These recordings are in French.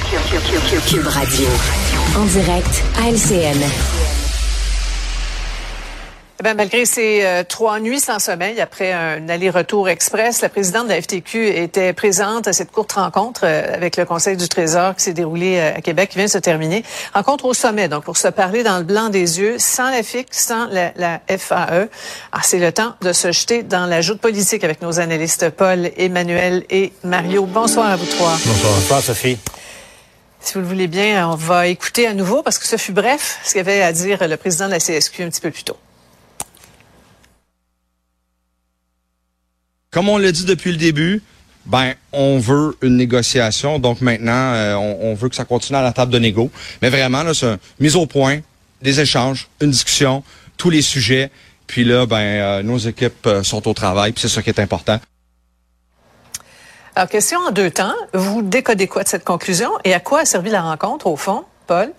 Cube Radio. En direct à LCN. Eh bien, malgré ces euh, trois nuits sans sommeil après un aller-retour express, la présidente de la FTQ était présente à cette courte rencontre euh, avec le Conseil du Trésor qui s'est déroulée euh, à Québec, qui vient de se terminer. Rencontre au sommet, donc pour se parler dans le blanc des yeux, sans la FIC, sans la, la FAE. Ah, c'est le temps de se jeter dans la joute politique avec nos analystes Paul, Emmanuel et Mario. Bonsoir à vous trois. Bonsoir. Bonsoir, Sophie. Si vous le voulez bien, on va écouter à nouveau parce que ce fut bref ce qu'avait à dire le président de la CSQ un petit peu plus tôt. Comme on l'a dit depuis le début, ben on veut une négociation. Donc maintenant, euh, on, veut que ça continue à la table de négo. Mais vraiment, là, c'est une mise au point, des échanges, une discussion, tous les sujets. Puis là, ben euh, nos équipes euh, sont au travail. Puis c'est ça qui est important. Alors, question en deux temps. Vous décodez quoi de cette conclusion et à quoi a servi la rencontre, au fond, Paul?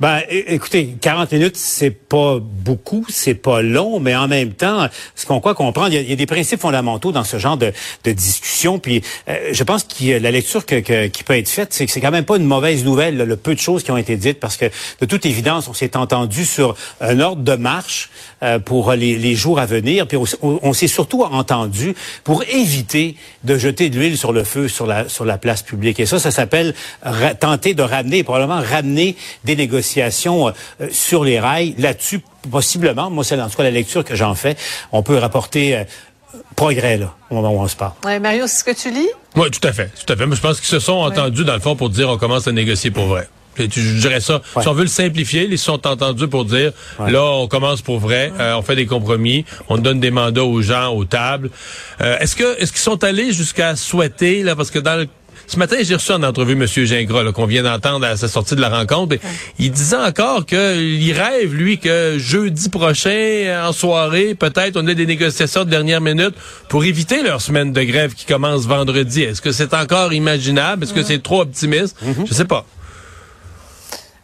Ben, écoutez, 40 minutes, c'est pas beaucoup, c'est pas long, mais en même temps, ce qu'on croit comprendre, il y, a, des principes fondamentaux dans ce genre de, de discussion. Puis, euh, je pense que la lecture que, qui peut être faite, c'est que c'est quand même pas une mauvaise nouvelle, le peu de choses qui ont été dites, parce que de toute évidence, on s'est entendu sur un ordre de marche euh, pour les, les, jours à venir. Puis, on, s'est surtout entendu pour éviter de jeter de l'huile sur le feu sur la sur la place publique. Et ça, ça s'appelle tenter de ramener, probablement ramener des négociations euh, sur les rails. Là-dessus, possiblement, moi c'est en tout cas la lecture que j'en fais, on peut rapporter euh, progrès là, au moment où on se parle. Ouais, Mario, c'est ce que tu lis? Oui, tout à fait. Tout à fait. Mais je pense qu'ils se sont entendus, dans le fond, pour dire on commence à négocier pour vrai. Je dirais ça. Si on veut le simplifier, ils se sont entendus pour dire là, on commence pour vrai, euh, on fait des compromis, on donne des mandats aux gens, aux tables. est-ce que est-ce qu'ils sont allés jusqu'à souhaiter là, parce que dans le ce matin, j'ai reçu en entrevue M. Gingras, qu'on vient d'entendre à sa sortie de la rencontre. Il disait encore qu'il rêve, lui, que jeudi prochain, en soirée, peut-être, on ait des négociations de dernière minute pour éviter leur semaine de grève qui commence vendredi. Est-ce que c'est encore imaginable? Est-ce que c'est trop optimiste? Je sais pas.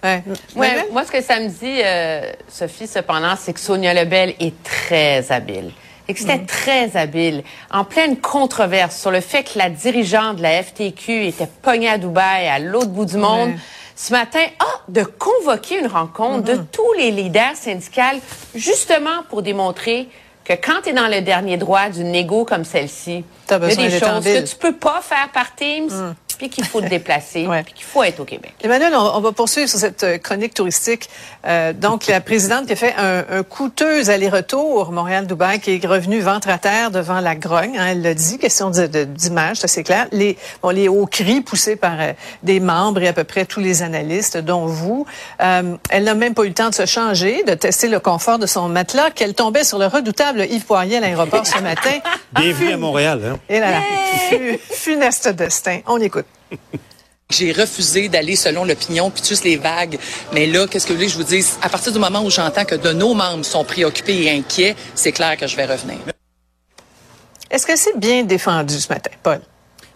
Ouais. moi, ce que ça me dit, euh, Sophie, cependant, c'est que Sonia Lebel est très habile et que c'était mm. très habile, en pleine controverse sur le fait que la dirigeante de la FTQ était pognée à Dubaï, à l'autre bout du monde. Ce matin, ah, de convoquer une rencontre de tous les leaders syndicaux, justement pour démontrer que quand tu es dans le dernier droit d'une négo comme celle-ci, il y a des choses que tu peux pas faire par Teams. Puis qu'il faut le déplacer, puis qu'il faut être au Québec. Emmanuel, on, va poursuivre sur cette euh, chronique touristique. Euh, donc, la présidente qui a fait un, coûteux aller-retour Montréal-Dubaï, qui est revenue ventre à terre devant la grogne, hein, elle l'a dit, question d'image, c'est assez clair. Les, bon, les hauts cris poussés par euh, des membres et à peu près tous les analystes, dont vous. elle n'a même pas eu le temps de se changer, de tester le confort de son matelas, qu'elle tombait sur le redoutable Yves Poirier à l'aéroport ce matin. Bienvenue à Montréal. Hein? Et là, là, funeste destin. On écoute. J'ai refusé d'aller selon l'opinion puis juste les vagues. Mais là, qu'est-ce que vous voulez que je vous dise? À partir du moment où j'entends que de nos membres sont préoccupés et inquiets, c'est clair que je vais revenir. Est-ce que c'est bien défendu ce matin, Paul?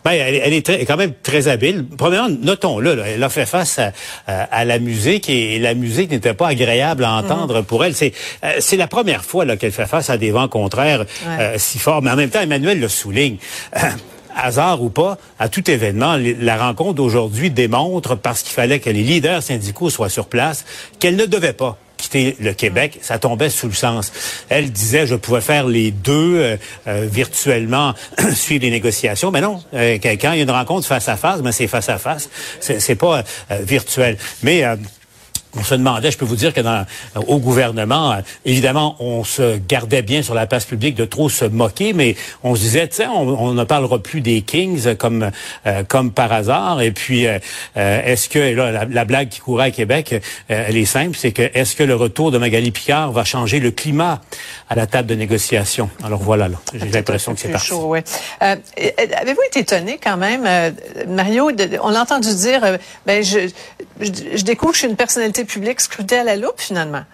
Ben, elle, est quand même très habile. Premièrement, notons-le, elle a fait face à, la musique et, la musique n'était pas agréable à entendre mm. pour elle. C'est euh, c'est la première fois qu'elle fait face à des vents contraires euh, si forts. Mais en même temps, Emmanuel le souligne. hasard ou pas, à tout événement, la rencontre d'aujourd'hui démontre, parce qu'il fallait que les leaders syndicaux soient sur place, qu'elle ne devait pas quitter le Québec, ça tombait sous le sens. Elle disait, je pouvais faire les deux euh, euh, virtuellement, suivre les négociations. Mais non, euh, quand il y a une rencontre face à face, mais c'est face à face, c'est pas virtuel. Mais on se demandait, je peux vous dire que dans, au gouvernement, euh, évidemment, on se gardait bien sur la place publique de trop se moquer, mais on se disait, tiens, on, ne parlera plus des Kings comme euh, comme par hasard. Et puis, euh, est-ce que là, la, blague qui courait à Québec, elle est simple, c'est que est-ce que le retour de Magali Picard va changer le climat à la table de négociation? Alors voilà, là, j'ai l'impression que c'est parti. Chaud, Avez-vous été étonné quand même, Mario On l'a entendu dire, ben je, je, je découvre que je suis une personnalité public scruté à la loupe, finalement?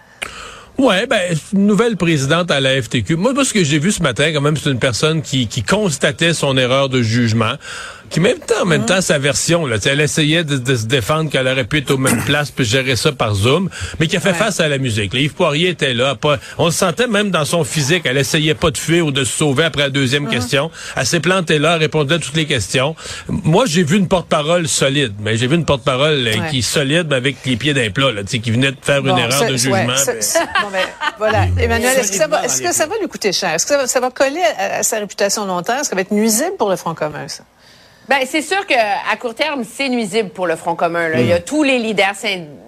Ouais, ben nouvelle présidente à la FTQ. Moi, ce que j'ai vu ce matin, quand même, c'est une personne qui, qui constatait son erreur de jugement. Qui même temps, en même temps, sa version, là, elle essayait de, se défendre qu'elle aurait pu être aux mêmes places puis gérer ça par Zoom, mais qui a fait face à la musique. Yves Poirier était là. Pas, on le sentait même dans son physique. Elle essayait pas de fuir ou de se sauver après la deuxième uh-huh. question. Elle s'est plantée là, elle répondait à toutes les questions. Moi, j'ai vu une porte-parole solide, mais j'ai vu une porte-parole euh, qui est solide, mais avec les pieds d'un plat, là, qui venait de faire une erreur de jugement. bon, ben, voilà. Emmanuel, est-ce que, ça va, est-ce que ça va lui coûter cher? Est-ce que ça va, coller à, sa réputation longtemps? Est-ce que ça va être nuisible pour le Front commun, ça? Ben, c'est sûr qu'à court terme, c'est nuisible pour le Front commun. Là. Il y a mm. tous les leaders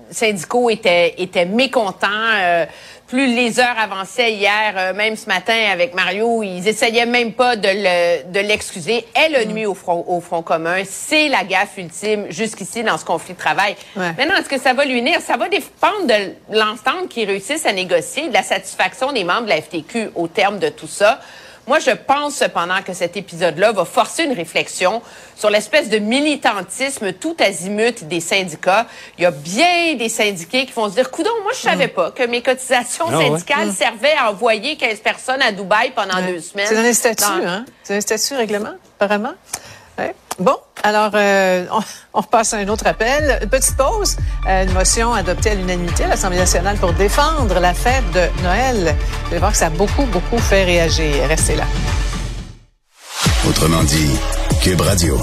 syndicaux étaient, étaient mécontents. Euh, plus les heures avançaient hier, euh, même ce matin avec Mario, ils essayaient même pas de l'excuser. Elle a mm. nuit au front, au front commun. C'est la gaffe ultime jusqu'ici dans ce conflit de travail. Maintenant, est-ce que ça va lui unir? Ça va dépendre de l'ensemble qui réussissent à négocier, de la satisfaction des membres de la FTQ au terme de tout ça. Moi, je pense cependant que cet épisode-là va forcer une réflexion sur l'espèce de militantisme tout azimut des syndicats. Il y a bien des syndiqués qui vont se dire, coudon, moi, je savais mm. pas que mes cotisations ah syndicales mm. servaient à envoyer 15 personnes à Dubaï pendant deux semaines. C'est un statut, hein? C'est un statut règlement, apparemment. Bon, alors euh, on, passe à un autre appel. Une petite pause. Euh, une motion adoptée à l'unanimité à l'Assemblée nationale pour défendre la fête de Noël. Vous allez voir que ça a beaucoup, beaucoup fait réagir. Restez là. Autrement dit, Cube Radio.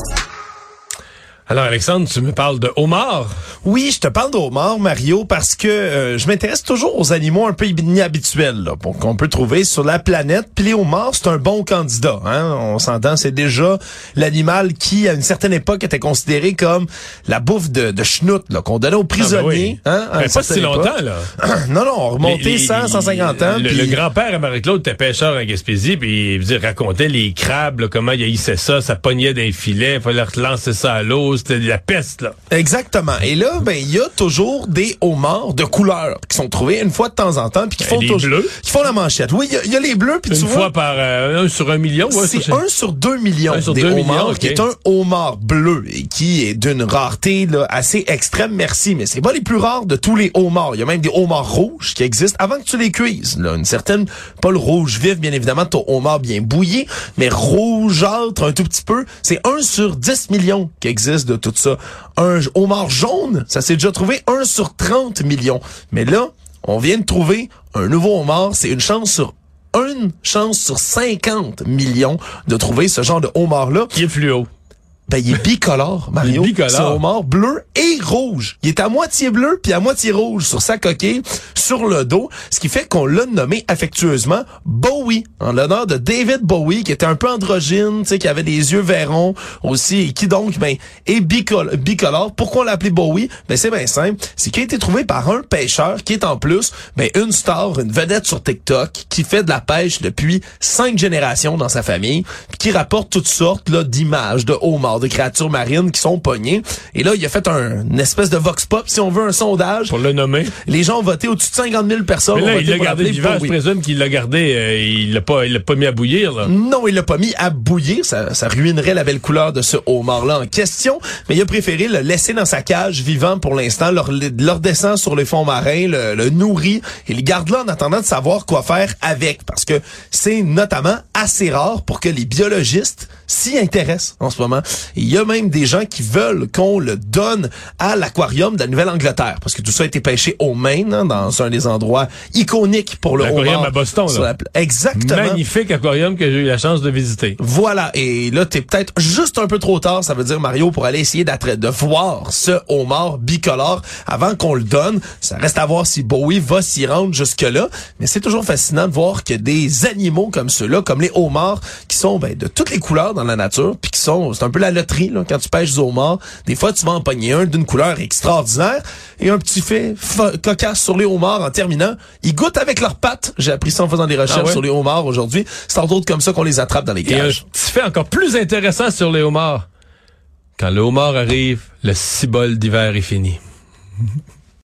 Alors Alexandre, tu me parles de homard? Oui, je te parle de homard, Mario, parce que euh, je m'intéresse toujours aux animaux un peu inhabituels qu'on peut trouver sur la planète. Puis les homards, c'est un bon candidat. Hein? On s'entend, c'est déjà l'animal qui, à une certaine époque, était considéré comme la bouffe de, de schnout, qu'on donnait aux ah, ben prisonniers. hein, pas si longtemps, là. non, non, on remontait 100, 150 ans. Le, grand-père à Marie-Claude était pêcheur en Gaspésie, puis il racontait les crabes, comment il haïssait ça, ça pognait des filets, il fallait relancer ça à l'eau, c'était de la peste, là. Exactement. Et là, ben, il y a toujours des homards de couleur qui sont trouvés une fois de temps en temps, puis qui font toujours, qui font la manchette. Oui, il y, a les bleus, puis tu vois. Une fois par euh, un sur un million. Ouais, c'est un sur deux millions un sur des homards, qui est un homard bleu et qui est d'une rareté là, assez extrême. Merci, mais c'est pas les plus rares de tous les homards. Il y a même des homards rouges qui existent avant que tu les cuises. Là, une certaine, pas le rouge vif, bien évidemment, ton homard bien bouilli, mais rougeâtre un tout petit peu. C'est un sur 10 millions qui existe de tout ça. Un homard jaune, ça s'est déjà trouvé 1 sur 30 millions. Mais là, on vient de trouver un nouveau homard. C'est une chance sur une chance sur 50 millions de trouver ce genre de homard-là. Qui est fluo. Ben, il est bicolore, Mario. C'est un homard bleu et rouge. Il est à moitié bleu puis à moitié rouge sur sa coquille, sur le dos, ce qui fait qu'on l'a nommé affectueusement Bowie, en l'honneur de David Bowie, qui était un peu androgyne, tu sais, qui avait des yeux verrons aussi, et qui donc, ben, est bicolore. Pourquoi on l'a appelé Bowie? Ben, c'est bien simple. C'est qu'il a été trouvé par un pêcheur qui est en plus, ben, une star, une vedette sur TikTok, qui fait de la pêche depuis cinq générations dans sa famille, puis qui rapporte toutes sortes, là, d'images de homards de créatures marines qui sont pognées. Et là, il a fait un une espèce de vox pop, si on veut, un sondage. Pour le nommer. Les gens ont voté au-dessus de 50 000 personnes. Mais là, il l'a gardé vivant. Je présume qu'il l'a gardé. Euh, il l'a pas, il l'a pas mis à bouillir. Là. Non, il l'a pas mis à bouillir. Ça, ça ruinerait la belle couleur de ce homard-là en question. Mais il a préféré le laisser dans sa cage vivant pour l'instant, leur, leur descend sur les fonds marins, le, le nourrit et le garde là en attendant de savoir quoi faire avec. Parce que c'est notamment assez rare pour que les biologistes s'y intéressent en ce moment. Il y a même des gens qui veulent qu'on le donne à l'aquarium de la Nouvelle-Angleterre, parce que tout ça a été pêché au Maine, hein, dans un des endroits iconiques pour le L'aquarium à Boston, là. Exactement. Magnifique aquarium que j'ai eu la chance de visiter. Voilà. Et là, t'es peut-être juste un peu trop tard, ça veut dire, Mario, pour aller essayer de voir ce homard bicolore avant qu'on le donne. Ça reste à voir si Bowie va s'y rendre jusque-là. Mais c'est toujours fascinant de voir que des animaux comme ceux-là, comme les homards, qui sont ben, de toutes les couleurs dans la nature, puis qui sont, c'est un peu la loterie là, quand tu pêches au homard. Des fois, tu vas en pogner un d'une couleur extraordinaire et un petit fait cocasse sur les homards en terminant. Ils goûtent avec leurs pattes. J'ai appris ça en faisant des recherches ah sur les homards aujourd'hui. C'est entre autres comme ça qu'on les attrape dans les cages. Et un petit fait encore plus intéressant sur les homards. Quand le homard arrive, le cibole d'hiver est fini.